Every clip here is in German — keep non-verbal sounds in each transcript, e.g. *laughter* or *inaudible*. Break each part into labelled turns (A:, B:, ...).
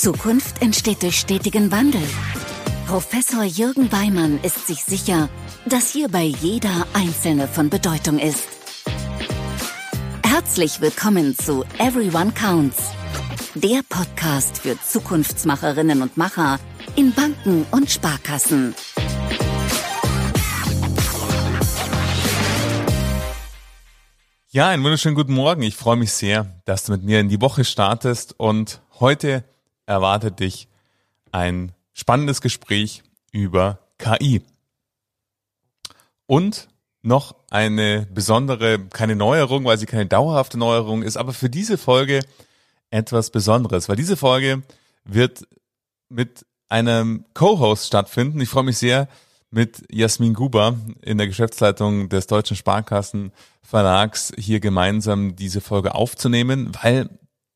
A: Zukunft entsteht durch stetigen Wandel. Professor Jürgen Weimann ist sich sicher, dass hierbei jeder Einzelne von Bedeutung ist. Herzlich willkommen zu Everyone Counts, der Podcast für Zukunftsmacherinnen und Macher in Banken und Sparkassen.
B: Ja, einen wunderschönen guten Morgen. Ich freue mich sehr, dass du mit mir in die Woche startest und heute erwartet dich ein spannendes Gespräch über KI. Und noch eine besondere, keine Neuerung, weil sie keine dauerhafte Neuerung ist, aber für diese Folge etwas Besonderes, weil diese Folge wird mit einem Co-Host stattfinden. Ich freue mich sehr, mit Jasmin Guber in der Geschäftsleitung des Deutschen Sparkassen Verlags hier gemeinsam diese Folge aufzunehmen, weil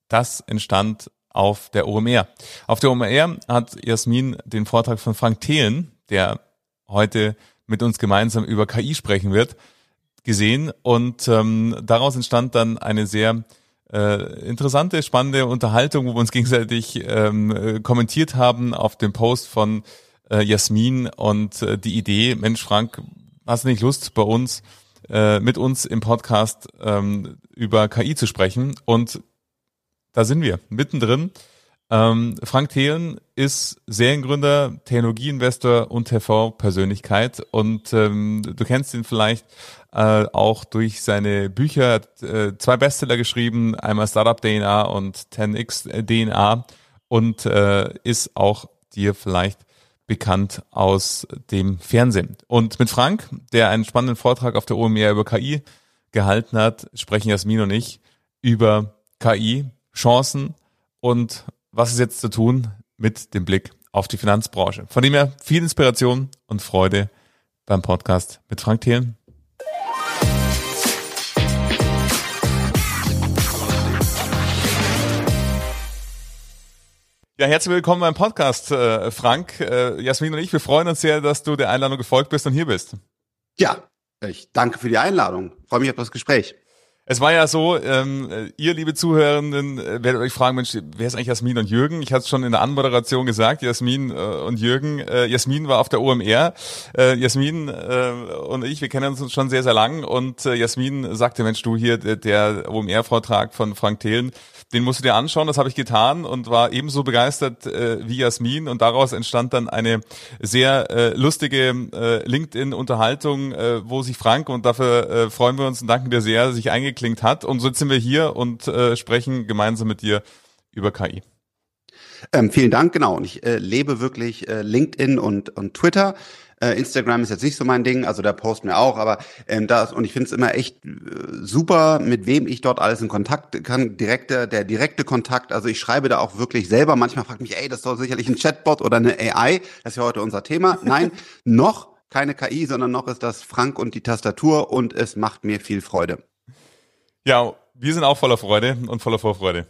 B: das entstand auf der OMR. Auf der OMR hat Jasmin den Vortrag von Frank Thelen, der heute mit uns gemeinsam über KI sprechen wird, gesehen und ähm, daraus entstand dann eine sehr äh, interessante, spannende Unterhaltung, wo wir uns gegenseitig ähm, kommentiert haben auf dem Post von äh, Jasmin und äh, die Idee, Mensch Frank, hast du nicht Lust bei uns, äh, mit uns im Podcast ähm, über KI zu sprechen? Und da sind wir, mittendrin. Ähm, Frank Thelen ist Seriengründer, Technologieinvestor und TV-Persönlichkeit und ähm, du kennst ihn vielleicht äh, auch durch seine Bücher, hat äh, zwei Bestseller geschrieben, einmal Startup DNA und 10x DNA und äh, ist auch dir vielleicht bekannt aus dem Fernsehen. Und mit Frank, der einen spannenden Vortrag auf der OMR über KI gehalten hat, sprechen Jasmin und ich über KI, Chancen und was ist jetzt zu tun mit dem Blick auf die Finanzbranche. Von dem her viel Inspiration und Freude beim Podcast mit Frank Thelen. Ja, herzlich willkommen beim Podcast, äh, Frank. Äh, Jasmin und ich, wir freuen uns sehr, dass du der Einladung gefolgt bist und hier bist.
C: Ja, ich danke für die Einladung. Freue mich auf das Gespräch.
B: Es war ja so, ähm, ihr liebe Zuhörenden äh, werdet euch fragen, Mensch, wer ist eigentlich Jasmin und Jürgen? Ich hatte es schon in der Anmoderation gesagt, Jasmin äh, und Jürgen. Äh, Jasmin war auf der OMR. Äh, Jasmin äh, und ich, wir kennen uns schon sehr, sehr lang und äh, Jasmin sagte, Mensch, du hier, der, der OMR-Vortrag von Frank Thelen, den musst du dir anschauen, das habe ich getan und war ebenso begeistert äh, wie Jasmin und daraus entstand dann eine sehr äh, lustige äh, LinkedIn-Unterhaltung, äh, wo sich Frank, und dafür äh, freuen wir uns und danken dir sehr, sich eingeklinkt hat und so sind wir hier und äh, sprechen gemeinsam mit dir über KI.
C: Ähm, vielen Dank, genau. Und ich äh, lebe wirklich äh, LinkedIn und, und Twitter. Äh, Instagram ist jetzt nicht so mein Ding, also da posten wir auch, aber ähm, da und ich finde es immer echt äh, super, mit wem ich dort alles in Kontakt kann. Direkte, der direkte Kontakt, also ich schreibe da auch wirklich selber. Manchmal fragt mich, ey, das ist doch sicherlich ein Chatbot oder eine AI. Das ist ja heute unser Thema. Nein, *laughs* noch keine KI, sondern noch ist das Frank und die Tastatur und es macht mir viel Freude.
B: Ja, wir sind auch voller Freude und voller Vorfreude.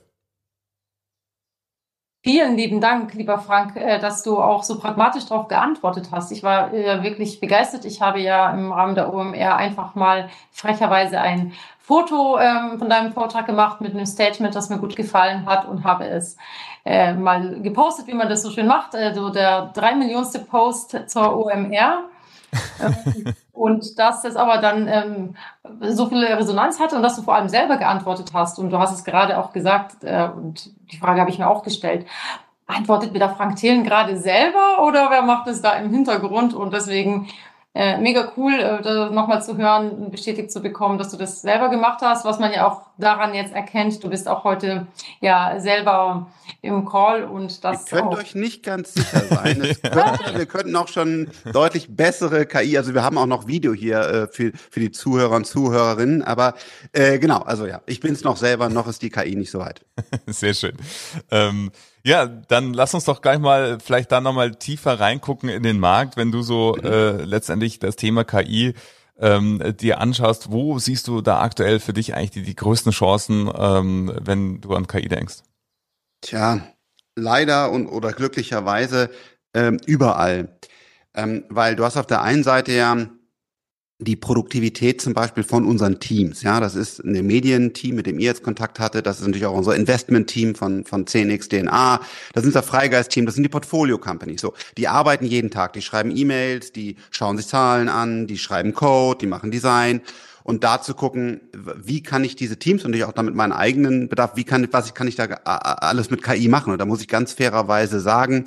D: Vielen lieben Dank, lieber Frank, äh, dass du auch so pragmatisch darauf geantwortet hast. Ich war äh, wirklich begeistert. Ich habe ja im Rahmen der OMR einfach mal frecherweise ein Foto ähm, von deinem Vortrag gemacht mit einem Statement, das mir gut gefallen hat und habe es äh, mal gepostet, wie man das so schön macht. Also der drei Millionste Post zur OMR. Ähm, und dass das aber dann ähm, so viel Resonanz hatte und dass du vor allem selber geantwortet hast. Und du hast es gerade auch gesagt, äh, und die Frage habe ich mir auch gestellt. Antwortet mir da Frank Thelen gerade selber oder wer macht es da im Hintergrund? Und deswegen äh, mega cool, äh, nochmal zu hören, bestätigt zu bekommen, dass du das selber gemacht hast, was man ja auch daran jetzt erkennt. Du bist auch heute ja selber im Call und das.
C: Ihr könnt
D: auch.
C: euch nicht ganz sicher sein. könnte, *laughs* wir könnten auch schon deutlich bessere KI, also wir haben auch noch Video hier äh, für, für die Zuhörer und Zuhörerinnen, aber äh, genau, also ja, ich bin es noch selber, noch ist die KI nicht so weit. *laughs*
B: Sehr schön. Ähm ja, dann lass uns doch gleich mal vielleicht da nochmal tiefer reingucken in den Markt, wenn du so äh, letztendlich das Thema KI ähm, dir anschaust. Wo siehst du da aktuell für dich eigentlich die, die größten Chancen, ähm, wenn du an KI denkst?
C: Tja, leider und oder glücklicherweise ähm, überall. Ähm, weil du hast auf der einen Seite ja die Produktivität zum Beispiel von unseren Teams. Ja, das ist ein Medienteam, mit dem ihr jetzt Kontakt hattet. Das ist natürlich auch unser Investment-Team von, von 10x DNA. Das ist unser Freigeist-Team. Das sind die Portfolio-Companies. So, die arbeiten jeden Tag. Die schreiben E-Mails, die schauen sich Zahlen an, die schreiben Code, die machen Design. Und da zu gucken, wie kann ich diese Teams und natürlich auch damit meinen eigenen Bedarf, wie kann, was kann ich da alles mit KI machen? Und da muss ich ganz fairerweise sagen,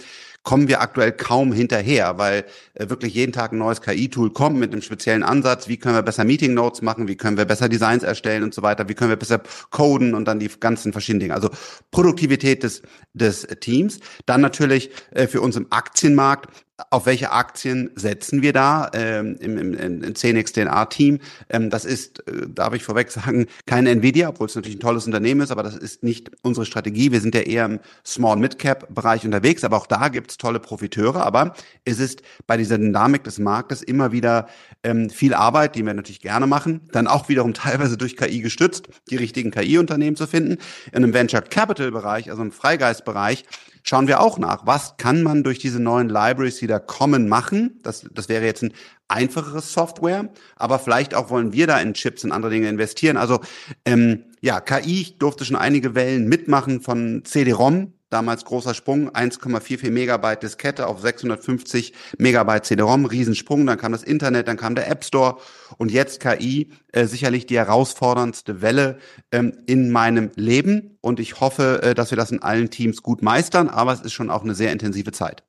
C: kommen wir aktuell kaum hinterher, weil äh, wirklich jeden Tag ein neues KI-Tool kommt mit einem speziellen Ansatz. Wie können wir besser Meeting Notes machen? Wie können wir besser Designs erstellen und so weiter? Wie können wir besser coden und dann die ganzen verschiedenen Dinge? Also Produktivität des, des Teams. Dann natürlich äh, für uns im Aktienmarkt auf welche Aktien setzen wir da ähm, im, im, im 10x-DNA-Team? Ähm, das ist, äh, darf ich vorweg sagen, keine Nvidia, obwohl es natürlich ein tolles Unternehmen ist, aber das ist nicht unsere Strategie. Wir sind ja eher im Small-Mid-Cap-Bereich unterwegs, aber auch da gibt's tolle Profiteure. Aber es ist bei dieser Dynamik des Marktes immer wieder ähm, viel Arbeit, die wir natürlich gerne machen, dann auch wiederum *laughs* teilweise durch KI gestützt, die richtigen KI-Unternehmen zu finden. In einem Venture Capital-Bereich, also im Freigeist-Bereich, schauen wir auch nach, was kann man durch diese neuen Libraries, die da kommen, machen. Das, das wäre jetzt ein einfacheres Software, aber vielleicht auch wollen wir da in Chips und andere Dinge investieren. Also ähm, ja, KI, ich durfte schon einige Wellen mitmachen von CD-ROM, damals großer Sprung, 1,44 Megabyte Diskette auf 650 Megabyte CD-ROM, Riesensprung, dann kam das Internet, dann kam der App Store und jetzt KI, äh, sicherlich die herausforderndste Welle ähm, in meinem Leben und ich hoffe, äh, dass wir das in allen Teams gut meistern, aber es ist schon auch eine sehr intensive Zeit.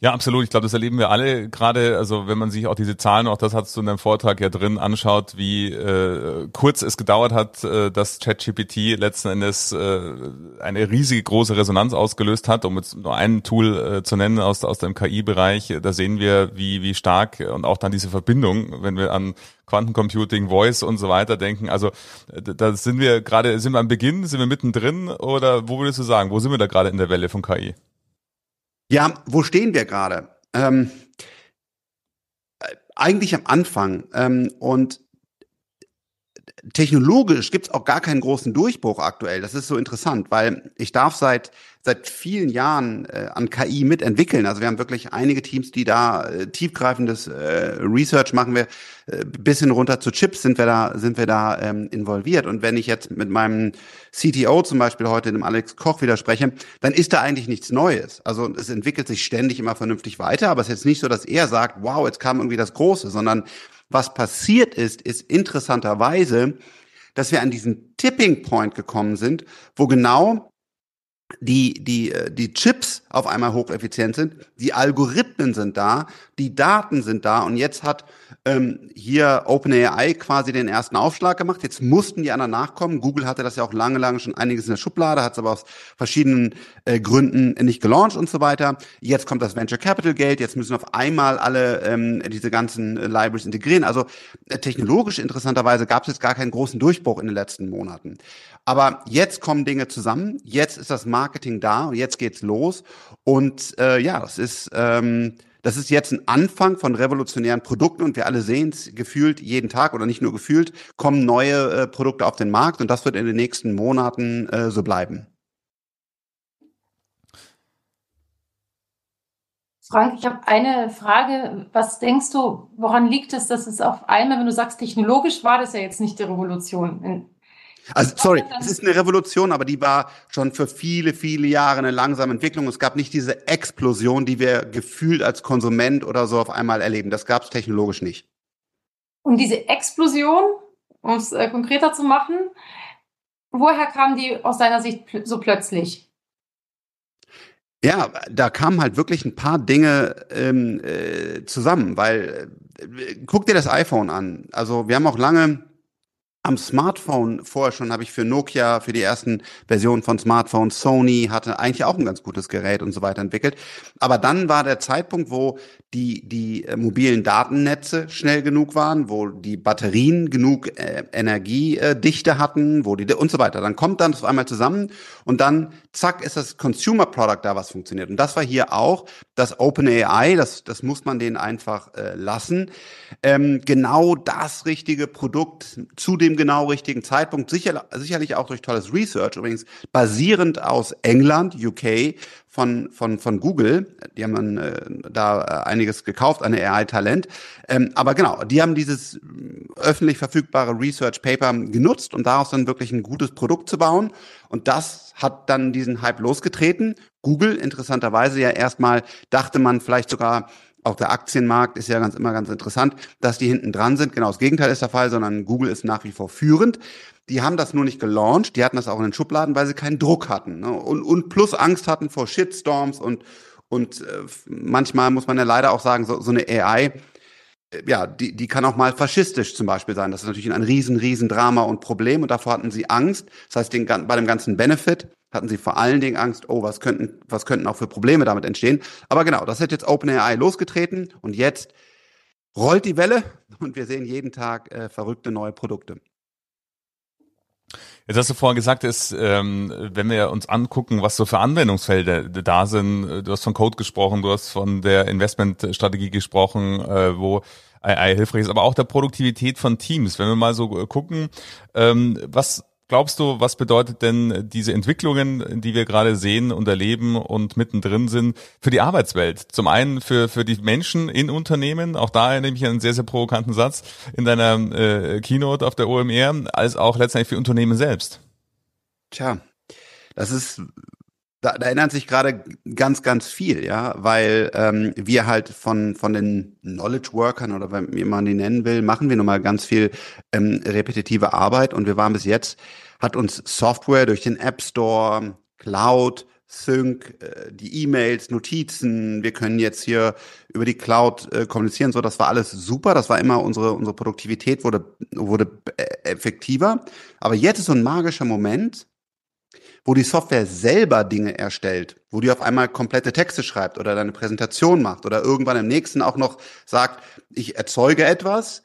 B: Ja, absolut. Ich glaube, das erleben wir alle gerade. Also wenn man sich auch diese Zahlen, auch das hast du in deinem Vortrag ja drin, anschaut, wie äh, kurz es gedauert hat, äh, dass ChatGPT letzten Endes äh, eine riesige große Resonanz ausgelöst hat, um jetzt nur ein Tool äh, zu nennen aus, aus dem KI-Bereich. Da sehen wir, wie, wie stark und auch dann diese Verbindung, wenn wir an Quantencomputing, Voice und so weiter denken. Also da sind wir gerade, sind wir am Beginn, sind wir mittendrin oder wo würdest du sagen, wo sind wir da gerade in der Welle von KI?
C: Ja, wo stehen wir gerade? Ähm, äh, eigentlich am Anfang. Ähm, und technologisch gibt's auch gar keinen großen Durchbruch aktuell. Das ist so interessant, weil ich darf seit seit vielen Jahren äh, an KI mitentwickeln. Also wir haben wirklich einige Teams, die da äh, tiefgreifendes äh, Research machen. Wir äh, bis hin runter zu Chips sind wir da sind wir da ähm, involviert. Und wenn ich jetzt mit meinem CTO zum Beispiel heute dem Alex Koch widerspreche, dann ist da eigentlich nichts Neues. Also es entwickelt sich ständig immer vernünftig weiter, aber es ist jetzt nicht so, dass er sagt, wow, jetzt kam irgendwie das Große, sondern was passiert ist, ist interessanterweise, dass wir an diesen Tipping Point gekommen sind, wo genau die, die, äh, die Chips auf einmal hocheffizient sind, die Algorithmen sind da, die Daten sind da und jetzt hat ähm, hier OpenAI quasi den ersten Aufschlag gemacht. Jetzt mussten die anderen nachkommen. Google hatte das ja auch lange, lange schon einiges in der Schublade, hat es aber aus verschiedenen äh, Gründen nicht gelauncht und so weiter. Jetzt kommt das Venture Capital Geld, jetzt müssen auf einmal alle ähm, diese ganzen äh, Libraries integrieren. Also äh, technologisch interessanterweise gab es jetzt gar keinen großen Durchbruch in den letzten Monaten. Aber jetzt kommen Dinge zusammen, jetzt ist das Marketing da und jetzt geht's los. Und äh, ja, das ist, ähm, das ist jetzt ein Anfang von revolutionären Produkten und wir alle sehen es gefühlt jeden Tag oder nicht nur gefühlt, kommen neue äh, Produkte auf den Markt und das wird in den nächsten Monaten äh, so bleiben.
D: Frank, ich habe eine Frage. Was denkst du, woran liegt es, dass es auf einmal, wenn du sagst, technologisch war das ja jetzt nicht die Revolution?
C: Also sorry, es ist eine Revolution, aber die war schon für viele, viele Jahre eine langsame Entwicklung. Es gab nicht diese Explosion, die wir gefühlt als Konsument oder so auf einmal erleben. Das gab es technologisch nicht.
D: Und diese Explosion, um es äh, konkreter zu machen, woher kam die aus deiner Sicht so plötzlich?
C: Ja, da kamen halt wirklich ein paar Dinge ähm, äh, zusammen, weil äh, guck dir das iPhone an. Also wir haben auch lange am Smartphone vorher schon habe ich für Nokia, für die ersten Versionen von Smartphones, Sony hatte eigentlich auch ein ganz gutes Gerät und so weiter entwickelt. Aber dann war der Zeitpunkt, wo die, die äh, mobilen Datennetze schnell genug waren, wo die Batterien genug äh, Energiedichte hatten, wo die und so weiter. Dann kommt dann auf einmal zusammen und dann zack ist das Consumer Product da, was funktioniert. Und das war hier auch das OpenAI, das, das muss man denen einfach äh, lassen. Ähm, genau das richtige Produkt zu dem genau richtigen Zeitpunkt, sicher, sicherlich auch durch tolles Research, übrigens basierend aus England, UK, von, von, von Google. Die haben dann äh, da äh, einiges gekauft, eine AI-Talent. Ähm, aber genau, die haben dieses öffentlich verfügbare Research Paper genutzt, um daraus dann wirklich ein gutes Produkt zu bauen. Und das hat dann diesen Hype losgetreten. Google, interessanterweise ja erstmal, dachte man vielleicht sogar, auch der Aktienmarkt ist ja ganz immer ganz interessant, dass die hinten dran sind. Genau das Gegenteil ist der Fall, sondern Google ist nach wie vor führend. Die haben das nur nicht gelauncht, die hatten das auch in den Schubladen, weil sie keinen Druck hatten ne? und, und plus Angst hatten vor Shitstorms und und äh, manchmal muss man ja leider auch sagen, so, so eine AI, ja, die, die kann auch mal faschistisch zum Beispiel sein. Das ist natürlich ein riesen, riesen Drama und Problem und davor hatten sie Angst. Das heißt, den, bei dem ganzen Benefit hatten sie vor allen Dingen Angst, oh, was könnten, was könnten auch für Probleme damit entstehen. Aber genau, das hat jetzt OpenAI losgetreten und jetzt rollt die Welle und wir sehen jeden Tag äh, verrückte neue Produkte.
B: Jetzt hast du vorhin gesagt, ist, ähm, wenn wir uns angucken, was so für Anwendungsfelder da sind, du hast von Code gesprochen, du hast von der Investmentstrategie gesprochen, äh, wo AI hilfreich ist, aber auch der Produktivität von Teams. Wenn wir mal so gucken, ähm, was glaubst du, was bedeutet denn diese Entwicklungen, die wir gerade sehen und erleben und mittendrin sind, für die Arbeitswelt? Zum einen für, für die Menschen in Unternehmen, auch da erinnere ich einen sehr, sehr provokanten Satz in deiner äh, Keynote auf der OMR, als auch letztendlich für Unternehmen selbst.
C: Tja, das ist da, da erinnert sich gerade ganz, ganz viel, ja, weil ähm, wir halt von von den Knowledge Workern oder wie man die nennen will, machen wir nun mal ganz viel ähm, repetitive Arbeit. Und wir waren bis jetzt hat uns Software durch den App Store, Cloud, Sync, äh, die E-Mails, Notizen, wir können jetzt hier über die Cloud äh, kommunizieren, so das war alles super, das war immer unsere unsere Produktivität wurde wurde äh, effektiver, aber jetzt ist so ein magischer Moment, wo die Software selber Dinge erstellt, wo die auf einmal komplette Texte schreibt oder deine Präsentation macht oder irgendwann im nächsten auch noch sagt, ich erzeuge etwas,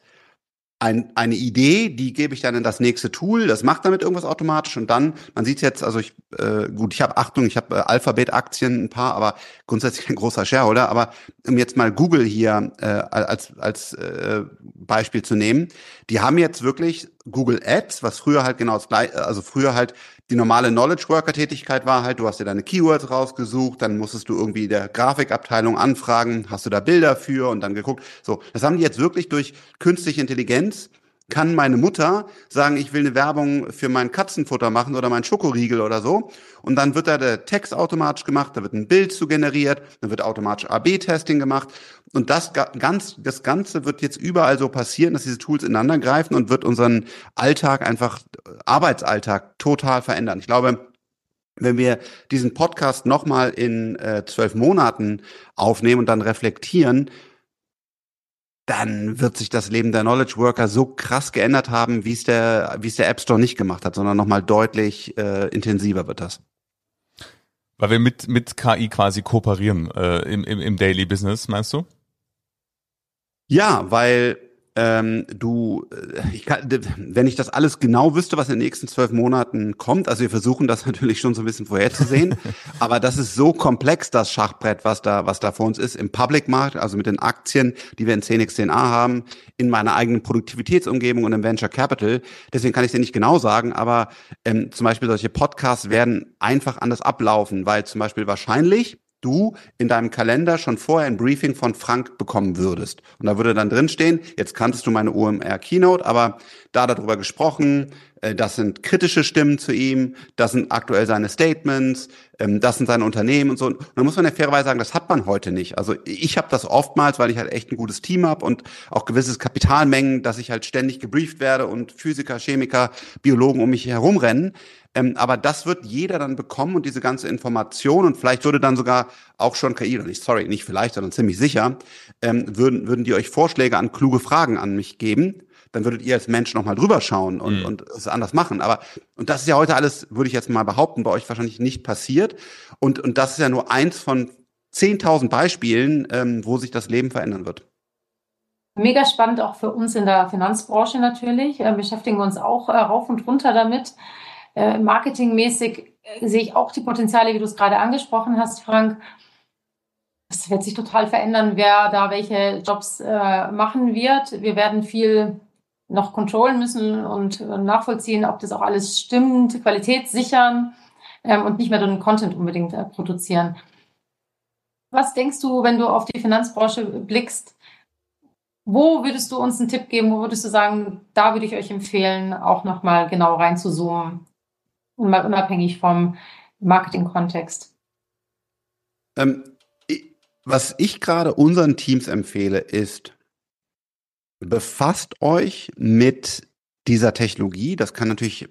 C: ein, eine Idee, die gebe ich dann in das nächste Tool, das macht damit irgendwas automatisch und dann, man sieht jetzt, also ich, äh, gut, ich habe Achtung, ich habe äh, Alphabet-Aktien ein paar, aber grundsätzlich kein großer Shareholder, aber um jetzt mal Google hier äh, als, als äh, Beispiel zu nehmen, die haben jetzt wirklich Google Ads, was früher halt genau das gleiche, also früher halt die normale Knowledge Worker Tätigkeit war halt, du hast dir deine Keywords rausgesucht, dann musstest du irgendwie der Grafikabteilung anfragen, hast du da Bilder für und dann geguckt. So, das haben die jetzt wirklich durch künstliche Intelligenz kann meine Mutter sagen, ich will eine Werbung für mein Katzenfutter machen oder mein Schokoriegel oder so. Und dann wird da der Text automatisch gemacht, da wird ein Bild zu generiert, dann wird automatisch AB-Testing gemacht. Und das, ganz, das Ganze wird jetzt überall so passieren, dass diese Tools ineinander greifen und wird unseren Alltag einfach, Arbeitsalltag total verändern. Ich glaube, wenn wir diesen Podcast nochmal in äh, zwölf Monaten aufnehmen und dann reflektieren, dann wird sich das Leben der Knowledge Worker so krass geändert haben, wie es der, wie es der App Store nicht gemacht hat, sondern nochmal deutlich äh, intensiver wird das.
B: Weil wir mit, mit KI quasi kooperieren äh, im, im, im Daily Business, meinst du?
C: Ja, weil ähm, du, äh, ich kann, wenn ich das alles genau wüsste, was in den nächsten zwölf Monaten kommt, also wir versuchen das *laughs* natürlich schon so ein bisschen vorherzusehen, *laughs* aber das ist so komplex, das Schachbrett, was da, was da vor uns ist, im Public Markt, also mit den Aktien, die wir in 10x10a haben, in meiner eigenen Produktivitätsumgebung und im Venture Capital. Deswegen kann ich dir nicht genau sagen, aber ähm, zum Beispiel solche Podcasts werden einfach anders ablaufen, weil zum Beispiel wahrscheinlich du in deinem Kalender schon vorher ein Briefing von Frank bekommen würdest. Und da würde dann drinstehen, jetzt kanntest du meine OMR Keynote, aber da darüber gesprochen, das sind kritische Stimmen zu ihm, das sind aktuell seine Statements, ähm, das sind seine Unternehmen und so. Und dann muss man ja fairerweise sagen, das hat man heute nicht. Also ich habe das oftmals, weil ich halt echt ein gutes Team habe und auch gewisses Kapitalmengen, dass ich halt ständig gebrieft werde und Physiker, Chemiker, Biologen um mich herumrennen. Ähm, aber das wird jeder dann bekommen und diese ganze Information und vielleicht würde dann sogar auch schon KI, oder nicht, sorry, nicht vielleicht, sondern ziemlich sicher, ähm, würden, würden die euch Vorschläge an kluge Fragen an mich geben. Dann würdet ihr als Mensch nochmal drüber schauen und, mhm. und es anders machen. Aber, und das ist ja heute alles, würde ich jetzt mal behaupten, bei euch wahrscheinlich nicht passiert. Und, und das ist ja nur eins von 10.000 Beispielen, ähm, wo sich das Leben verändern wird.
D: Mega spannend auch für uns in der Finanzbranche natürlich. Äh, beschäftigen wir uns auch äh, rauf und runter damit. Äh, marketingmäßig äh, sehe ich auch die Potenziale, wie du es gerade angesprochen hast, Frank. Es wird sich total verändern, wer da welche Jobs äh, machen wird. Wir werden viel noch kontrollen müssen und nachvollziehen, ob das auch alles stimmt, Qualität sichern ähm, und nicht mehr den Content unbedingt äh, produzieren. Was denkst du, wenn du auf die Finanzbranche blickst? Wo würdest du uns einen Tipp geben? Wo würdest du sagen, da würde ich euch empfehlen, auch nochmal genau reinzuzoomen mal unabhängig vom Marketing-Kontext?
C: Ähm, was ich gerade unseren Teams empfehle, ist, befasst euch mit dieser Technologie. Das kann natürlich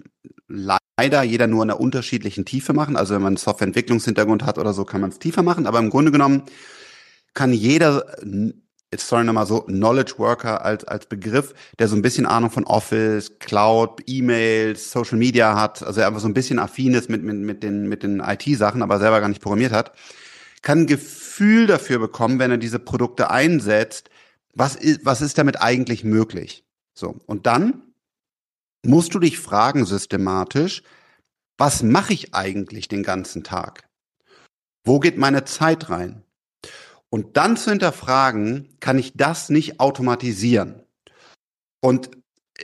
C: leider jeder nur in einer unterschiedlichen Tiefe machen. Also wenn man einen Softwareentwicklungshintergrund hat oder so, kann man es tiefer machen. Aber im Grunde genommen kann jeder, sorry nochmal so, Knowledge Worker als, als Begriff, der so ein bisschen Ahnung von Office, Cloud, E-Mails, Social Media hat, also einfach so ein bisschen affin ist mit, mit, mit den, mit den IT-Sachen, aber selber gar nicht programmiert hat, kann ein Gefühl dafür bekommen, wenn er diese Produkte einsetzt, was ist, was ist damit eigentlich möglich? So. Und dann musst du dich fragen systematisch, was mache ich eigentlich den ganzen Tag? Wo geht meine Zeit rein? Und dann zu hinterfragen, kann ich das nicht automatisieren? Und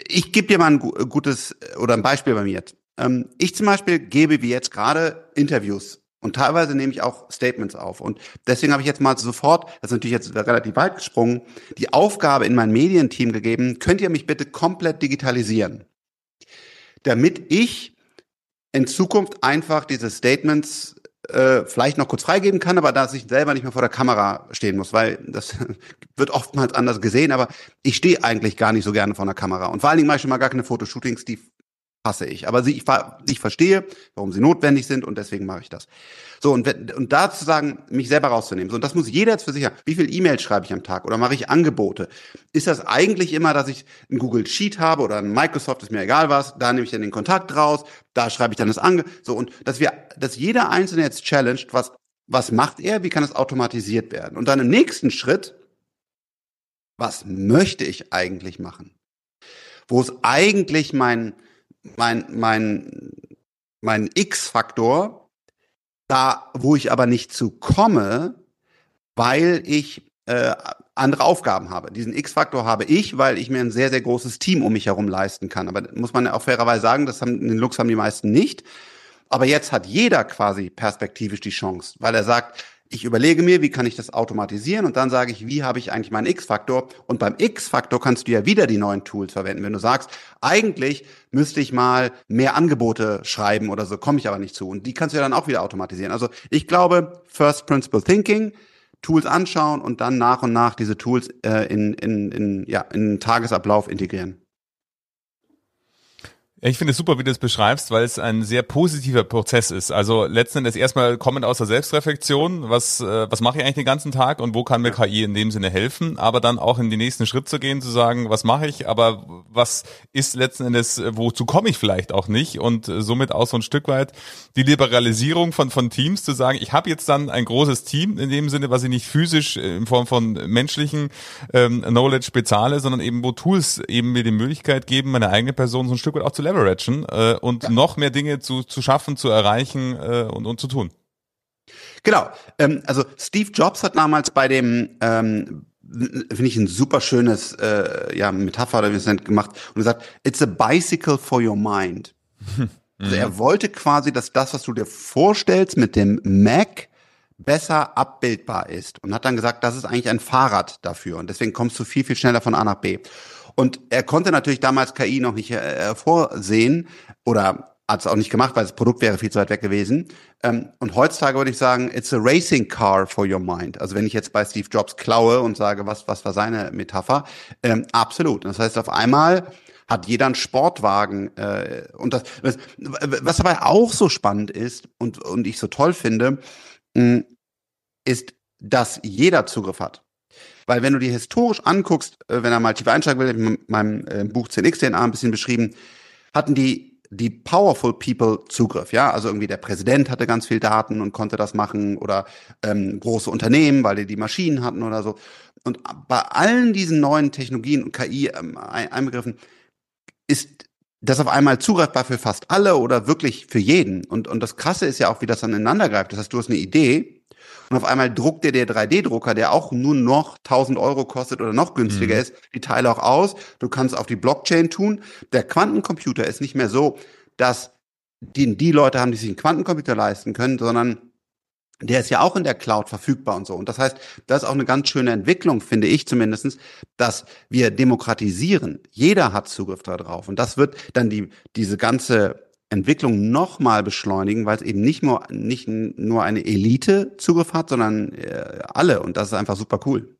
C: ich gebe dir mal ein gutes oder ein Beispiel bei mir. Ähm, ich zum Beispiel gebe wie jetzt gerade Interviews und teilweise nehme ich auch Statements auf. Und deswegen habe ich jetzt mal sofort, das ist natürlich jetzt relativ weit gesprungen, die Aufgabe in mein Medienteam gegeben, könnt ihr mich bitte komplett digitalisieren? Damit ich in Zukunft einfach diese Statements äh, vielleicht noch kurz freigeben kann, aber dass ich selber nicht mehr vor der Kamera stehen muss, weil das *laughs* wird oftmals anders gesehen, aber ich stehe eigentlich gar nicht so gerne vor der Kamera. Und vor allen Dingen mache ich schon mal gar keine Fotoshootings, die hasse ich. Aber sie, ich, ich verstehe, warum sie notwendig sind und deswegen mache ich das. So, und, und da zu sagen, mich selber rauszunehmen. So, und das muss jeder jetzt für sich haben. Wie viel E-Mails schreibe ich am Tag oder mache ich Angebote? Ist das eigentlich immer, dass ich ein Google Sheet habe oder ein Microsoft, ist mir egal was, da nehme ich dann den Kontakt raus, da schreibe ich dann das Ange, so, und dass wir, dass jeder Einzelne jetzt challenged, was, was macht er, wie kann es automatisiert werden? Und dann im nächsten Schritt, was möchte ich eigentlich machen? Wo ist eigentlich mein, mein, mein, mein X-Faktor, da, wo ich aber nicht zu komme, weil ich äh, andere Aufgaben habe. Diesen X-Faktor habe ich, weil ich mir ein sehr, sehr großes Team um mich herum leisten kann. Aber muss man auch fairerweise sagen, das haben, den Lux haben die meisten nicht. Aber jetzt hat jeder quasi perspektivisch die Chance, weil er sagt, ich überlege mir, wie kann ich das automatisieren und dann sage ich, wie habe ich eigentlich meinen X-Faktor? Und beim X-Faktor kannst du ja wieder die neuen Tools verwenden. Wenn du sagst, eigentlich müsste ich mal mehr Angebote schreiben oder so, komme ich aber nicht zu. Und die kannst du ja dann auch wieder automatisieren. Also ich glaube, First Principle Thinking, Tools anschauen und dann nach und nach diese Tools äh, in, in, in, ja, in den Tagesablauf integrieren.
B: Ich finde es super, wie du es beschreibst, weil es ein sehr positiver Prozess ist. Also letzten Endes erstmal kommend aus der Selbstreflexion, was, äh, was mache ich eigentlich den ganzen Tag und wo kann mir KI in dem Sinne helfen, aber dann auch in den nächsten Schritt zu gehen, zu sagen, was mache ich, aber was ist letzten Endes, wozu komme ich vielleicht auch nicht? Und somit auch so ein Stück weit die Liberalisierung von, von Teams zu sagen, ich habe jetzt dann ein großes Team in dem Sinne, was ich nicht physisch in Form von menschlichen ähm, Knowledge bezahle, sondern eben wo Tools eben mir die Möglichkeit geben, meine eigene Person so ein Stück weit auch zu leveragen äh, und ja. noch mehr Dinge zu, zu schaffen, zu erreichen äh, und, und zu tun.
C: Genau. Ähm, also Steve Jobs hat damals bei dem ähm, finde ich ein super schönes äh, ja, Metapher oder wie es nennt, gemacht und gesagt, it's a bicycle for your mind. *laughs* Also er mhm. wollte quasi, dass das, was du dir vorstellst mit dem Mac, besser abbildbar ist und hat dann gesagt, das ist eigentlich ein Fahrrad dafür und deswegen kommst du viel, viel schneller von A nach B. Und er konnte natürlich damals KI noch nicht äh, vorsehen oder hat es auch nicht gemacht, weil das Produkt wäre viel zu weit weg gewesen. Ähm, und heutzutage würde ich sagen, it's a racing car for your mind. Also wenn ich jetzt bei Steve Jobs klaue und sage, was, was war seine Metapher, ähm, absolut. Das heißt, auf einmal hat jeder einen Sportwagen. Äh, und das, was, was dabei auch so spannend ist und, und ich so toll finde, mh, ist, dass jeder Zugriff hat. Weil wenn du dir historisch anguckst, äh, wenn er mal tiefer einsteigen will, in meinem äh, Buch 10x DNA ein bisschen beschrieben, hatten die die powerful people Zugriff, ja, also irgendwie der Präsident hatte ganz viel Daten und konnte das machen oder ähm, große Unternehmen, weil die die Maschinen hatten oder so. Und bei allen diesen neuen Technologien und KI ähm, einbegriffen ist das auf einmal zugreifbar für fast alle oder wirklich für jeden. Und und das Krasse ist ja auch, wie das dann ineinander greift. Das heißt, du hast eine Idee und auf einmal druckt dir der 3D-Drucker, der auch nur noch 1000 Euro kostet oder noch günstiger mhm. ist, die Teile auch aus. Du kannst auf die Blockchain tun. Der Quantencomputer ist nicht mehr so, dass die, die Leute haben, die sich einen Quantencomputer leisten können, sondern der ist ja auch in der Cloud verfügbar und so. Und das heißt, das ist auch eine ganz schöne Entwicklung, finde ich zumindestens, dass wir demokratisieren. Jeder hat Zugriff darauf. Und das wird dann die, diese ganze Entwicklung nochmal beschleunigen, weil es eben nicht nur, nicht nur eine Elite Zugriff hat, sondern äh, alle. Und das ist einfach super cool.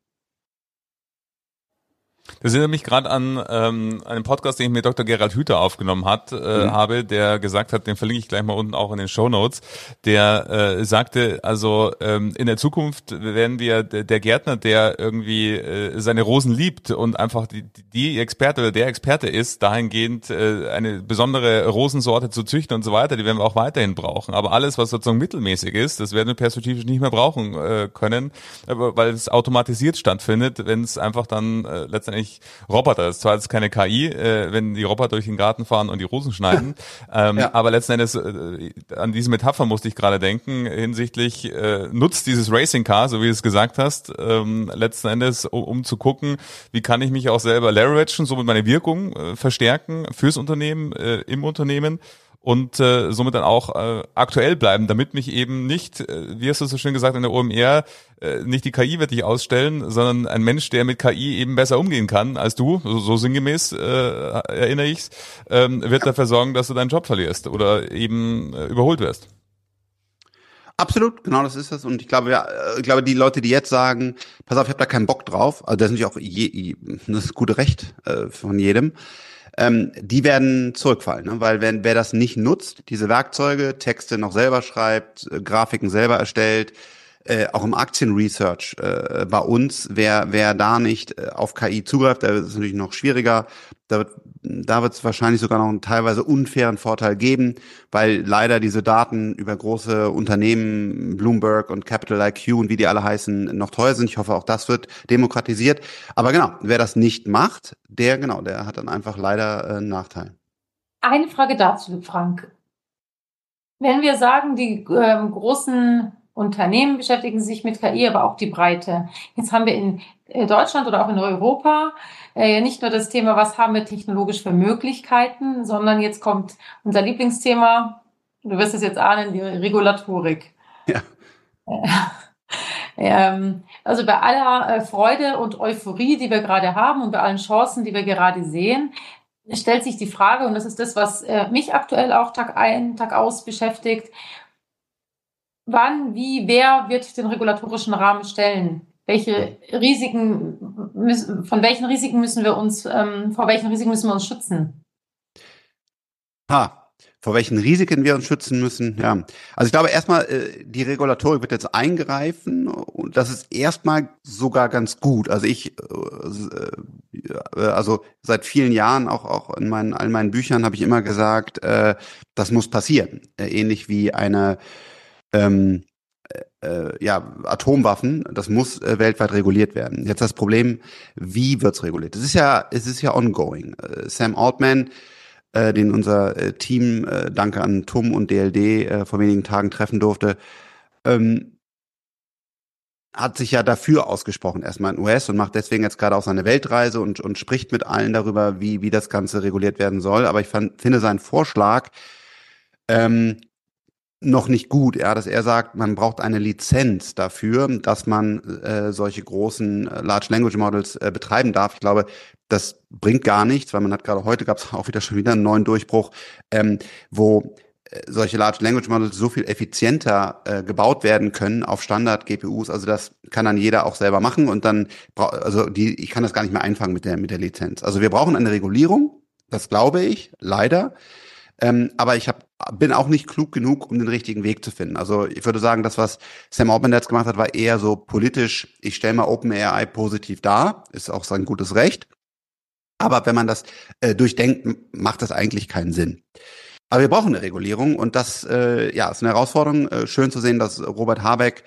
B: Das erinnert mich gerade an ähm, einen Podcast, den ich mit Dr. Gerald Hüther aufgenommen hat, äh, mhm. habe, der gesagt hat, den verlinke ich gleich mal unten auch in den Show Notes, der äh, sagte, also ähm, in der Zukunft werden wir der Gärtner, der irgendwie äh, seine Rosen liebt und einfach die, die Experte oder der Experte ist, dahingehend äh, eine besondere Rosensorte zu züchten und so weiter, die werden wir auch weiterhin brauchen. Aber alles, was sozusagen mittelmäßig ist, das werden wir perspektivisch nicht mehr brauchen äh, können, weil es automatisiert stattfindet, wenn es einfach dann äh, letztendlich eigentlich Roboter. Das ist zwar jetzt keine KI, äh, wenn die Roboter durch den Garten fahren und die Rosen schneiden, *laughs* ähm, ja. aber letzten Endes äh, an diese Metapher musste ich gerade denken hinsichtlich äh, nutzt dieses Racing Car, so wie du es gesagt hast, ähm, letzten Endes um, um zu gucken, wie kann ich mich auch selber leveragen, somit meine Wirkung äh, verstärken fürs Unternehmen, äh, im Unternehmen und äh, somit dann auch äh, aktuell bleiben, damit mich eben nicht, äh, wie hast du so schön gesagt in der OMR, äh, nicht die KI wird dich ausstellen, sondern ein Mensch, der mit KI eben besser umgehen kann als du, so, so sinngemäß äh, erinnere ich's, ähm, wird dafür sorgen, dass du deinen Job verlierst oder eben äh, überholt wirst.
C: Absolut, genau das ist es. Und ich glaube, ja, ich glaube, die Leute, die jetzt sagen, pass auf, ich habe da keinen Bock drauf, also das ist natürlich auch je, das ist gute Recht äh, von jedem ähm, die werden zurückfallen, ne? weil wenn wer das nicht nutzt, diese Werkzeuge, Texte noch selber schreibt, äh, Grafiken selber erstellt, äh, auch im Aktienresearch äh, bei uns, wer, wer da nicht äh, auf KI zugreift, da ist es natürlich noch schwieriger. Da wird da wird es wahrscheinlich sogar noch einen teilweise unfairen Vorteil geben, weil leider diese Daten über große Unternehmen, Bloomberg und Capital IQ und wie die alle heißen, noch teuer sind. Ich hoffe, auch das wird demokratisiert. Aber genau, wer das nicht macht, der genau, der hat dann einfach leider äh, einen Nachteil.
D: Eine Frage dazu, Frank. Wenn wir sagen, die ähm, großen Unternehmen beschäftigen sich mit KI, aber auch die Breite. Jetzt haben wir in äh, Deutschland oder auch in Europa äh, nicht nur das Thema, was haben wir technologisch für Möglichkeiten, sondern jetzt kommt unser Lieblingsthema, du wirst es jetzt ahnen, die Regulatorik. Ja. *laughs* ähm, also bei aller äh, Freude und Euphorie, die wir gerade haben und bei allen Chancen, die wir gerade sehen, stellt sich die Frage, und das ist das, was äh, mich aktuell auch Tag ein, Tag aus beschäftigt, wann, wie, wer wird den regulatorischen Rahmen stellen? Welche Risiken müssen, von welchen Risiken müssen wir uns, ähm, vor welchen Risiken müssen wir uns schützen?
C: Ha, vor welchen Risiken wir uns schützen müssen. Ja, also ich glaube erstmal, äh, die Regulatorik wird jetzt eingreifen und das ist erstmal sogar ganz gut. Also ich, äh, äh, also seit vielen Jahren auch auch in meinen all meinen Büchern habe ich immer gesagt, das muss passieren, ähnlich wie eine ähm, äh, ja, Atomwaffen, das muss äh, weltweit reguliert werden. Jetzt das Problem, wie wird's reguliert? Es ist ja, es ist ja ongoing. Äh, Sam Altman, äh, den unser äh, Team, äh, danke an TUM und DLD, äh, vor wenigen Tagen treffen durfte, ähm, hat sich ja dafür ausgesprochen, erstmal in US und macht deswegen jetzt gerade auch seine Weltreise und, und spricht mit allen darüber, wie, wie das Ganze reguliert werden soll. Aber ich fand, finde seinen Vorschlag, ähm, noch nicht gut, ja, dass er sagt, man braucht eine Lizenz dafür, dass man äh, solche großen äh, Large Language Models äh, betreiben darf. Ich glaube, das bringt gar nichts, weil man hat gerade heute gab es *laughs* auch wieder schon wieder einen neuen Durchbruch, ähm, wo äh, solche Large Language Models so viel effizienter äh, gebaut werden können auf Standard GPUs. Also das kann dann jeder auch selber machen und dann also die ich kann das gar nicht mehr einfangen mit der mit der Lizenz. Also wir brauchen eine Regulierung, das glaube ich, leider. Ähm, aber ich hab, bin auch nicht klug genug, um den richtigen Weg zu finden. Also ich würde sagen, das, was Sam Altman jetzt gemacht hat, war eher so politisch, ich stelle mal OpenAI positiv dar, ist auch sein gutes Recht. Aber wenn man das äh, durchdenkt, macht das eigentlich keinen Sinn. Aber wir brauchen eine Regulierung und das äh, ja, ist eine Herausforderung. Äh, schön zu sehen, dass Robert Habeck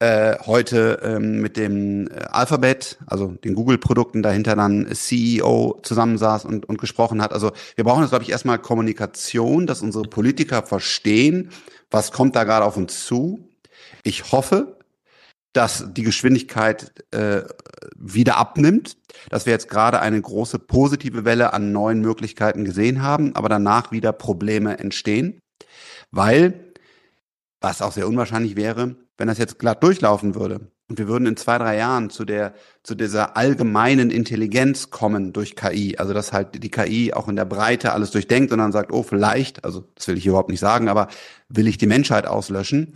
C: äh, heute ähm, mit dem äh, Alphabet, also den Google-Produkten dahinter dann CEO zusammensaß und, und gesprochen hat. Also wir brauchen jetzt, glaube ich, erstmal Kommunikation, dass unsere Politiker verstehen, was kommt da gerade auf uns zu. Ich hoffe, dass die Geschwindigkeit äh, wieder abnimmt, dass wir jetzt gerade eine große positive Welle an neuen Möglichkeiten gesehen haben, aber danach wieder Probleme entstehen, weil, was auch sehr unwahrscheinlich wäre, wenn das jetzt glatt durchlaufen würde und wir würden in zwei, drei Jahren zu der, zu dieser allgemeinen Intelligenz kommen durch KI, also dass halt die KI auch in der Breite alles durchdenkt und dann sagt, oh, vielleicht, also das will ich überhaupt nicht sagen, aber will ich die Menschheit auslöschen,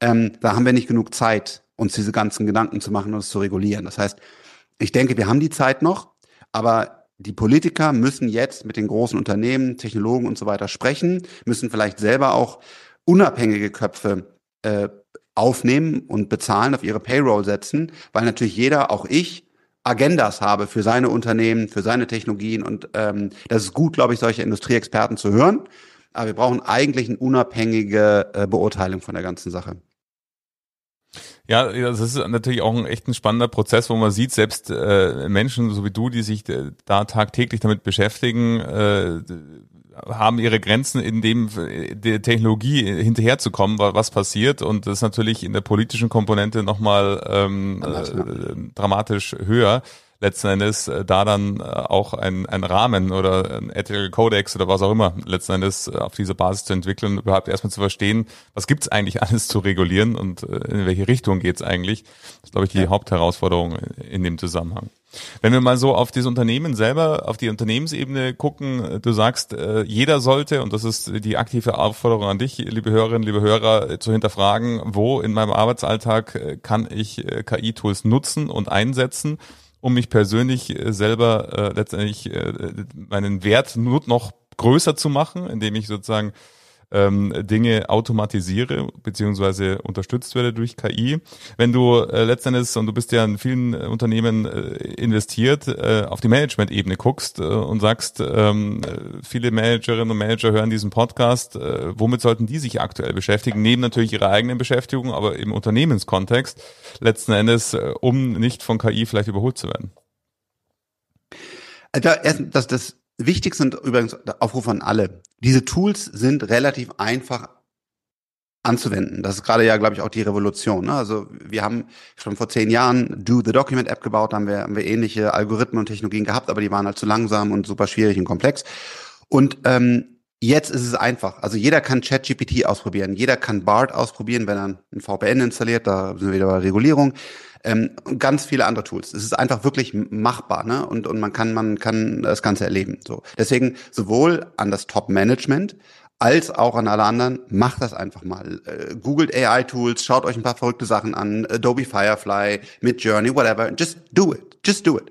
C: ähm, da haben wir nicht genug Zeit, uns diese ganzen Gedanken zu machen und es zu regulieren. Das heißt, ich denke, wir haben die Zeit noch, aber die Politiker müssen jetzt mit den großen Unternehmen, Technologen und so weiter sprechen, müssen vielleicht selber auch unabhängige Köpfe äh, aufnehmen und bezahlen, auf ihre Payroll setzen, weil natürlich jeder, auch ich, Agendas habe für seine Unternehmen, für seine Technologien und ähm, das ist gut, glaube ich, solche Industrieexperten zu hören. Aber wir brauchen eigentlich eine unabhängige äh, Beurteilung von der ganzen Sache.
B: Ja, das ist natürlich auch ein echt ein spannender Prozess, wo man sieht, selbst äh, Menschen so wie du, die sich äh, da tagtäglich damit beschäftigen, äh, haben ihre Grenzen, in dem äh, der Technologie hinterherzukommen, was passiert. Und das ist natürlich in der politischen Komponente nochmal ähm, äh, dramatisch höher letzten Endes äh, da dann äh, auch ein, ein Rahmen oder ein Ethical Codex oder was auch immer letzten Endes äh, auf diese Basis zu entwickeln überhaupt erstmal zu verstehen, was gibt's eigentlich alles zu regulieren und in welche Richtung geht's eigentlich. Das ist, glaube ich, die ja. Hauptherausforderung in dem Zusammenhang. Wenn wir mal so auf das Unternehmen selber, auf die Unternehmensebene gucken, du sagst, jeder sollte, und das ist die aktive Aufforderung an dich, liebe Hörerinnen, liebe Hörer, zu hinterfragen, wo in meinem Arbeitsalltag kann ich KI-Tools nutzen und einsetzen um mich persönlich äh, selber äh, letztendlich äh, meinen Wert nur noch größer zu machen, indem ich sozusagen ähm, Dinge automatisiere beziehungsweise unterstützt werde durch KI. Wenn du äh, letztendlich, und du bist ja in vielen äh, Unternehmen äh, investiert, äh, auf die Management-Ebene guckst äh, und sagst, ähm, viele Managerinnen und Manager hören diesen Podcast, äh, womit sollten die sich aktuell beschäftigen, neben natürlich ihrer eigenen Beschäftigung, aber im Unternehmenskontext letzten Endes, äh, um nicht von KI vielleicht überholt zu werden?
C: Da, das, das Wichtig sind übrigens Aufruf an alle. Diese Tools sind relativ einfach anzuwenden. Das ist gerade ja, glaube ich, auch die Revolution. Ne? Also wir haben schon vor zehn Jahren Do the Document App gebaut, da haben wir, haben wir ähnliche Algorithmen und Technologien gehabt, aber die waren halt zu langsam und super schwierig und komplex. Und ähm, jetzt ist es einfach. Also jeder kann ChatGPT ausprobieren, jeder kann BART ausprobieren, wenn er ein VPN installiert, da sind wir wieder bei Regulierung ähm, ganz viele andere Tools. Es ist einfach wirklich machbar, ne? Und, und man kann, man kann das Ganze erleben. So. Deswegen sowohl an das Top-Management als auch an alle anderen, macht das einfach mal. Äh, googelt AI-Tools, schaut euch ein paar verrückte Sachen an, Adobe Firefly, Midjourney, whatever. Just do it. Just do it.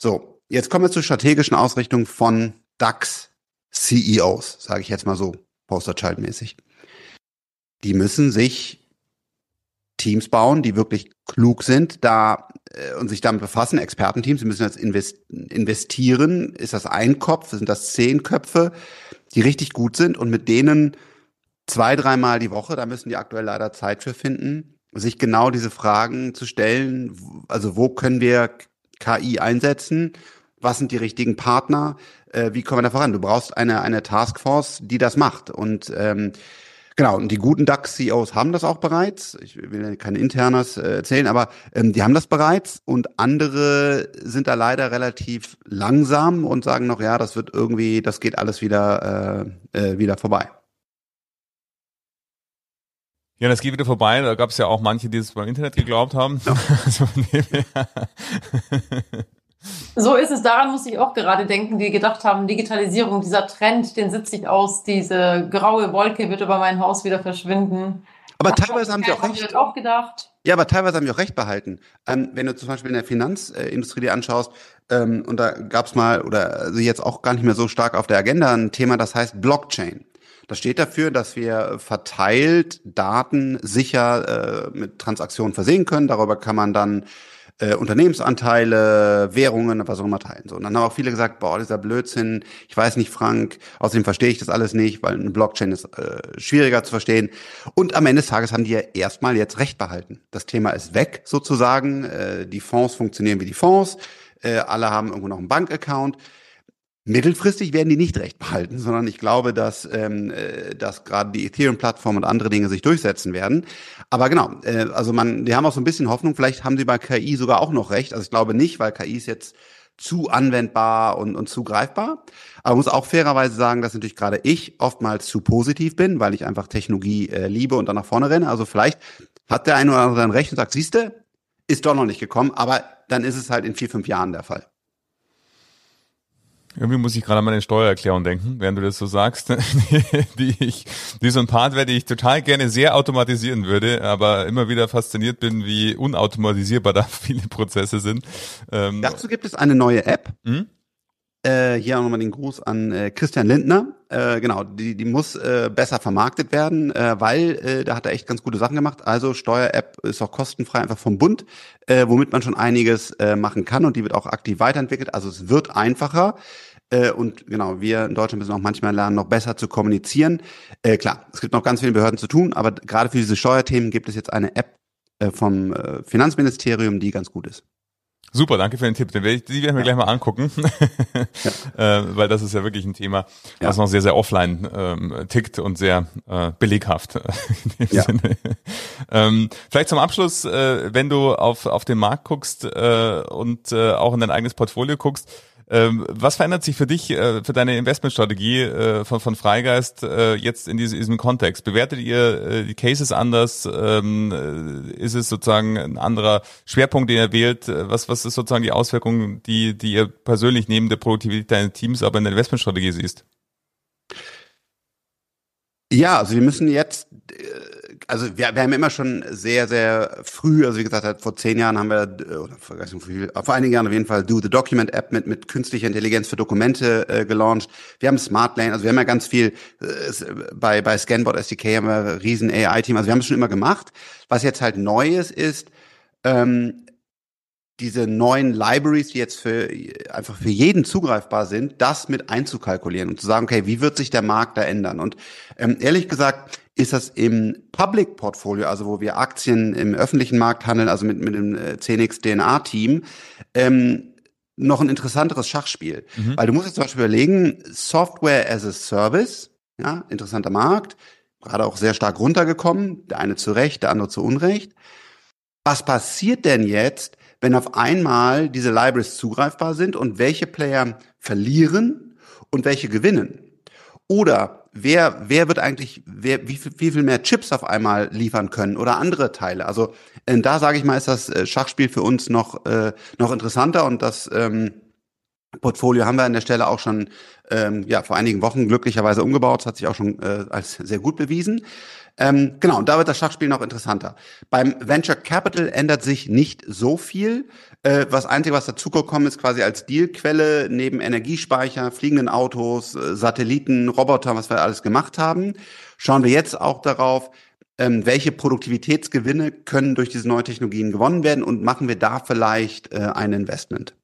C: So, jetzt kommen wir zur strategischen Ausrichtung von DAX CEOs, sage ich jetzt mal so, Posterchild-mäßig. Die müssen sich Teams bauen, die wirklich klug sind, da äh, und sich damit befassen, Expertenteams, sie müssen jetzt invest investieren. Ist das ein Kopf, sind das zehn Köpfe, die richtig gut sind und mit denen zwei, dreimal die Woche, da müssen die aktuell leider Zeit für finden, sich genau diese Fragen zu stellen. Also wo können wir KI einsetzen? Was sind die richtigen Partner? Äh, wie kommen wir da voran? Du brauchst eine, eine Taskforce, die das macht. Und ähm, Genau, und die guten DAX-CEOs haben das auch bereits. Ich will kein internes äh, erzählen, aber ähm, die haben das bereits und andere sind da leider relativ langsam und sagen noch, ja, das wird irgendwie, das geht alles wieder, äh, äh, wieder vorbei.
B: Ja, das geht wieder vorbei. Da gab es ja auch manche, die es beim Internet geglaubt haben. Ja. *laughs*
D: So ist es. Daran muss ich auch gerade denken, die gedacht haben, Digitalisierung, dieser Trend, den sitze ich aus, diese graue Wolke wird über mein Haus wieder verschwinden.
C: Aber teilweise haben sie auch recht.
D: Auch gedacht.
C: Ja, aber teilweise haben sie auch recht behalten. Ähm, wenn du zum Beispiel in der Finanzindustrie dir anschaust, ähm, und da gab es mal, oder also jetzt auch gar nicht mehr so stark auf der Agenda, ein Thema, das heißt Blockchain. Das steht dafür, dass wir verteilt Daten sicher äh, mit Transaktionen versehen können. Darüber kann man dann äh, Unternehmensanteile, Währungen, was auch immer teilen. So. Und dann haben auch viele gesagt, boah, dieser Blödsinn, ich weiß nicht, Frank, außerdem verstehe ich das alles nicht, weil eine Blockchain ist äh, schwieriger zu verstehen. Und am Ende des Tages haben die ja erstmal jetzt Recht behalten. Das Thema ist weg, sozusagen. Äh, die Fonds funktionieren wie die Fonds. Äh, alle haben irgendwo noch einen Bankaccount. Mittelfristig werden die nicht recht behalten, sondern ich glaube, dass, ähm, äh, dass gerade die Ethereum-Plattform und andere Dinge sich durchsetzen werden. Aber genau, äh, also man, die haben auch so ein bisschen Hoffnung, vielleicht haben sie bei KI sogar auch noch recht. Also ich glaube nicht, weil KI ist jetzt zu anwendbar und, und zu greifbar. Aber muss auch fairerweise sagen, dass natürlich gerade ich oftmals zu positiv bin, weil ich einfach Technologie äh, liebe und dann nach vorne renne. Also vielleicht hat der eine oder andere dann recht und sagt, siehste, ist doch noch nicht gekommen, aber dann ist es halt in vier, fünf Jahren der Fall.
B: Irgendwie muss ich gerade an meine Steuererklärung denken, während du das so sagst, *laughs* die ich, die so ein Part wäre, die ich total gerne sehr automatisieren würde, aber immer wieder fasziniert bin, wie unautomatisierbar *laughs* da viele Prozesse sind.
C: Ähm, Dazu gibt es eine neue App. Hm? Äh, hier auch nochmal den Gruß an äh, Christian Lindner. Äh, genau, die, die muss äh, besser vermarktet werden, äh, weil äh, da hat er echt ganz gute Sachen gemacht. Also Steuer-App ist auch kostenfrei einfach vom Bund, äh, womit man schon einiges äh, machen kann und die wird auch aktiv weiterentwickelt. Also es wird einfacher. Äh, und genau, wir in Deutschland müssen auch manchmal lernen, noch besser zu kommunizieren. Äh, klar, es gibt noch ganz viele Behörden zu tun, aber gerade für diese Steuerthemen gibt es jetzt eine App äh, vom äh, Finanzministerium, die ganz gut ist.
B: Super, danke für den Tipp. Den werde ich, die werden wir ja. gleich mal angucken, ja. *laughs* äh, weil das ist ja wirklich ein Thema, was ja. noch sehr, sehr offline ähm, tickt und sehr äh, beleghaft. *laughs* ja. ähm, vielleicht zum Abschluss, äh, wenn du auf, auf den Markt guckst äh, und äh, auch in dein eigenes Portfolio guckst, ähm, was verändert sich für dich, äh, für deine Investmentstrategie äh, von, von Freigeist äh, jetzt in diesem, diesem Kontext? Bewertet ihr äh, die Cases anders? Ähm, äh, ist es sozusagen ein anderer Schwerpunkt, den ihr wählt? Was, was ist sozusagen die Auswirkungen, die, die ihr persönlich neben der Produktivität deines Teams aber in der Investmentstrategie siehst?
C: Ja, also wir müssen jetzt äh, also wir, wir haben immer schon sehr, sehr früh, also wie gesagt, vor zehn Jahren haben wir, äh, oder vor, vor einigen Jahren auf jeden Fall Do the Document App mit, mit künstlicher Intelligenz für Dokumente äh, gelauncht. Wir haben Smart Lane, also wir haben ja ganz viel, äh, bei, bei Scanboard SDK haben wir riesen AI-Team, also wir haben es schon immer gemacht. Was jetzt halt Neues ist, ähm, diese neuen Libraries, die jetzt für einfach für jeden zugreifbar sind, das mit einzukalkulieren und zu sagen, okay, wie wird sich der Markt da ändern? Und ähm, ehrlich gesagt, ist das im Public Portfolio, also wo wir Aktien im öffentlichen Markt handeln, also mit, mit dem äh, CNX DNA Team, ähm, noch ein interessanteres Schachspiel. Mhm. Weil du musst jetzt zum Beispiel überlegen, Software as a Service, ja, interessanter Markt, gerade auch sehr stark runtergekommen, der eine zu Recht, der andere zu Unrecht. Was passiert denn jetzt, wenn auf einmal diese Libraries zugreifbar sind und welche Player verlieren und welche gewinnen? Oder wer, wer wird eigentlich, wer, wie, viel, wie viel mehr Chips auf einmal liefern können oder andere Teile? Also äh, da sage ich mal, ist das äh, Schachspiel für uns noch, äh, noch interessanter und das ähm, Portfolio haben wir an der Stelle auch schon ähm, ja, vor einigen Wochen glücklicherweise umgebaut. Das hat sich auch schon äh, als sehr gut bewiesen. Ähm, genau, und da wird das Schachspiel noch interessanter. Beim Venture Capital ändert sich nicht so viel. Äh, was Einzige, was dazugekommen ist, quasi als Dealquelle neben Energiespeicher, fliegenden Autos, äh, Satelliten, Roboter, was wir alles gemacht haben, schauen wir jetzt auch darauf, ähm, welche Produktivitätsgewinne können durch diese neuen Technologien gewonnen werden und machen wir da vielleicht äh, ein Investment.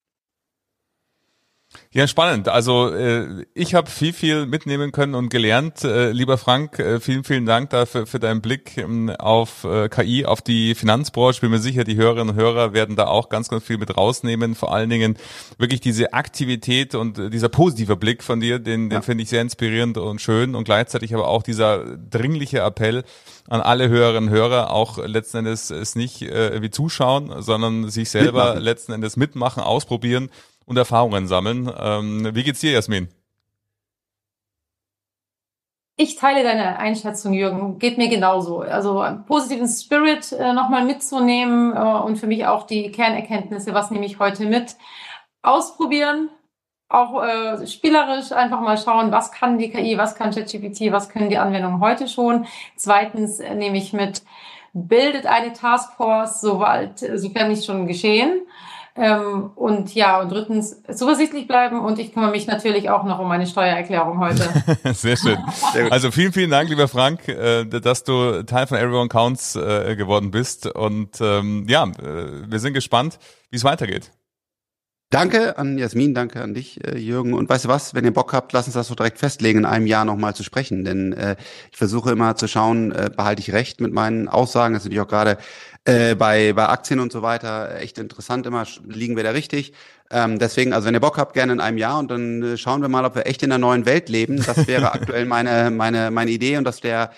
B: Ja, spannend. Also äh, ich habe viel, viel mitnehmen können und gelernt. Äh, lieber Frank, äh, vielen, vielen Dank dafür für deinen Blick ähm, auf äh, KI, auf die Finanzbranche. Ich bin mir sicher, die Hörerinnen und Hörer werden da auch ganz, ganz viel mit rausnehmen. Vor allen Dingen wirklich diese Aktivität und äh, dieser positive Blick von dir, den, den finde ich sehr inspirierend und schön. Und gleichzeitig aber auch dieser dringliche Appell an alle Hörerinnen und Hörer, auch letzten Endes es nicht äh, wie zuschauen, sondern sich selber mitmachen. letzten Endes mitmachen, ausprobieren und Erfahrungen sammeln. Ähm, wie geht's dir, Jasmin?
D: Ich teile deine Einschätzung, Jürgen. Geht mir genauso. Also einen positiven Spirit äh, nochmal mitzunehmen äh, und für mich auch die Kernerkenntnisse, was nehme ich heute mit, ausprobieren, auch äh, spielerisch einfach mal schauen, was kann die KI, was kann ChatGPT, was können die Anwendungen heute schon. Zweitens äh, nehme ich mit, bildet eine Taskforce, soweit, sofern nicht schon geschehen. Ähm, und ja, und drittens zuversichtlich bleiben und ich kümmere mich natürlich auch noch um meine Steuererklärung heute. *laughs*
B: Sehr schön. Also vielen, vielen Dank, lieber Frank, äh, dass du Teil von Everyone Counts äh, geworden bist. Und ähm, ja, äh, wir sind gespannt, wie es weitergeht.
C: Danke an Jasmin, danke an dich, äh, Jürgen. Und weißt du was, wenn ihr Bock habt, lass uns das so direkt festlegen, in einem Jahr nochmal zu sprechen. Denn äh, ich versuche immer zu schauen, äh, behalte ich recht mit meinen Aussagen. Das ist natürlich auch gerade äh, bei, bei Aktien und so weiter echt interessant immer, liegen wir da richtig. Ähm, deswegen, also wenn ihr Bock habt, gerne in einem Jahr und dann äh, schauen wir mal, ob wir echt in einer neuen Welt leben. Das wäre *laughs* aktuell meine, meine, meine Idee und dass der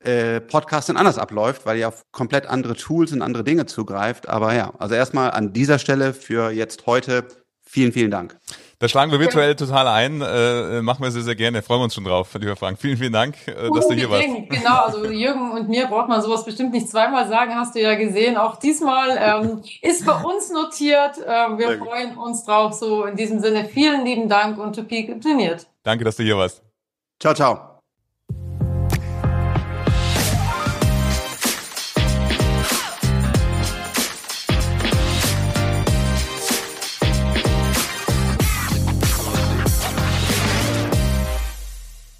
C: äh, Podcast dann anders abläuft, weil ihr auf komplett andere Tools und andere Dinge zugreift. Aber ja, also erstmal an dieser Stelle für jetzt heute vielen, vielen Dank.
B: Da schlagen wir virtuell total ein. Äh, machen wir sehr, sehr gerne. Freuen wir uns schon drauf, lieber Frank. Vielen, vielen Dank, äh, dass du hier warst.
D: Genau, also Jürgen und mir braucht man sowas bestimmt nicht zweimal sagen, hast du ja gesehen. Auch diesmal ähm, ist bei uns notiert. Äh, wir freuen uns drauf. So in diesem Sinne, vielen lieben Dank und to peak trainiert.
B: Danke, dass du hier warst.
C: Ciao, ciao.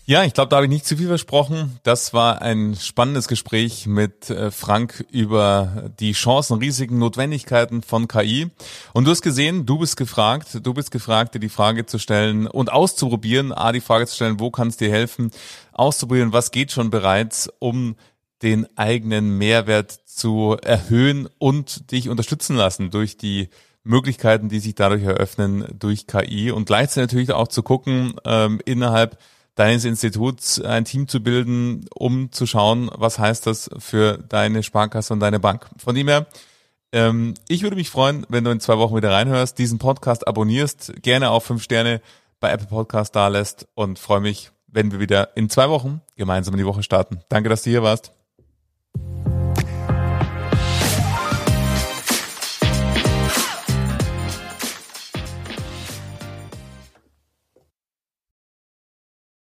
B: Ja, ich glaube, da habe ich nicht zu viel versprochen. Das war ein spannendes Gespräch mit äh, Frank über die Chancen, Risiken, Notwendigkeiten von KI. Und du hast gesehen, du bist gefragt, du bist gefragt, dir die Frage zu stellen und auszuprobieren, A, die Frage zu stellen, wo kann es dir helfen, auszuprobieren, was geht schon bereits, um den eigenen Mehrwert zu erhöhen und dich unterstützen lassen durch die Möglichkeiten, die sich dadurch eröffnen durch KI und gleichzeitig natürlich auch zu gucken, ähm, innerhalb deines Instituts ein Team zu bilden, um zu schauen, was heißt das für deine Sparkasse und deine Bank. Von dem her, ähm, ich würde mich freuen, wenn du in zwei Wochen wieder reinhörst, diesen Podcast abonnierst, gerne auf fünf Sterne bei Apple Podcast da lässt und freue mich, wenn wir wieder in zwei Wochen gemeinsam in die Woche starten. Danke, dass du hier warst.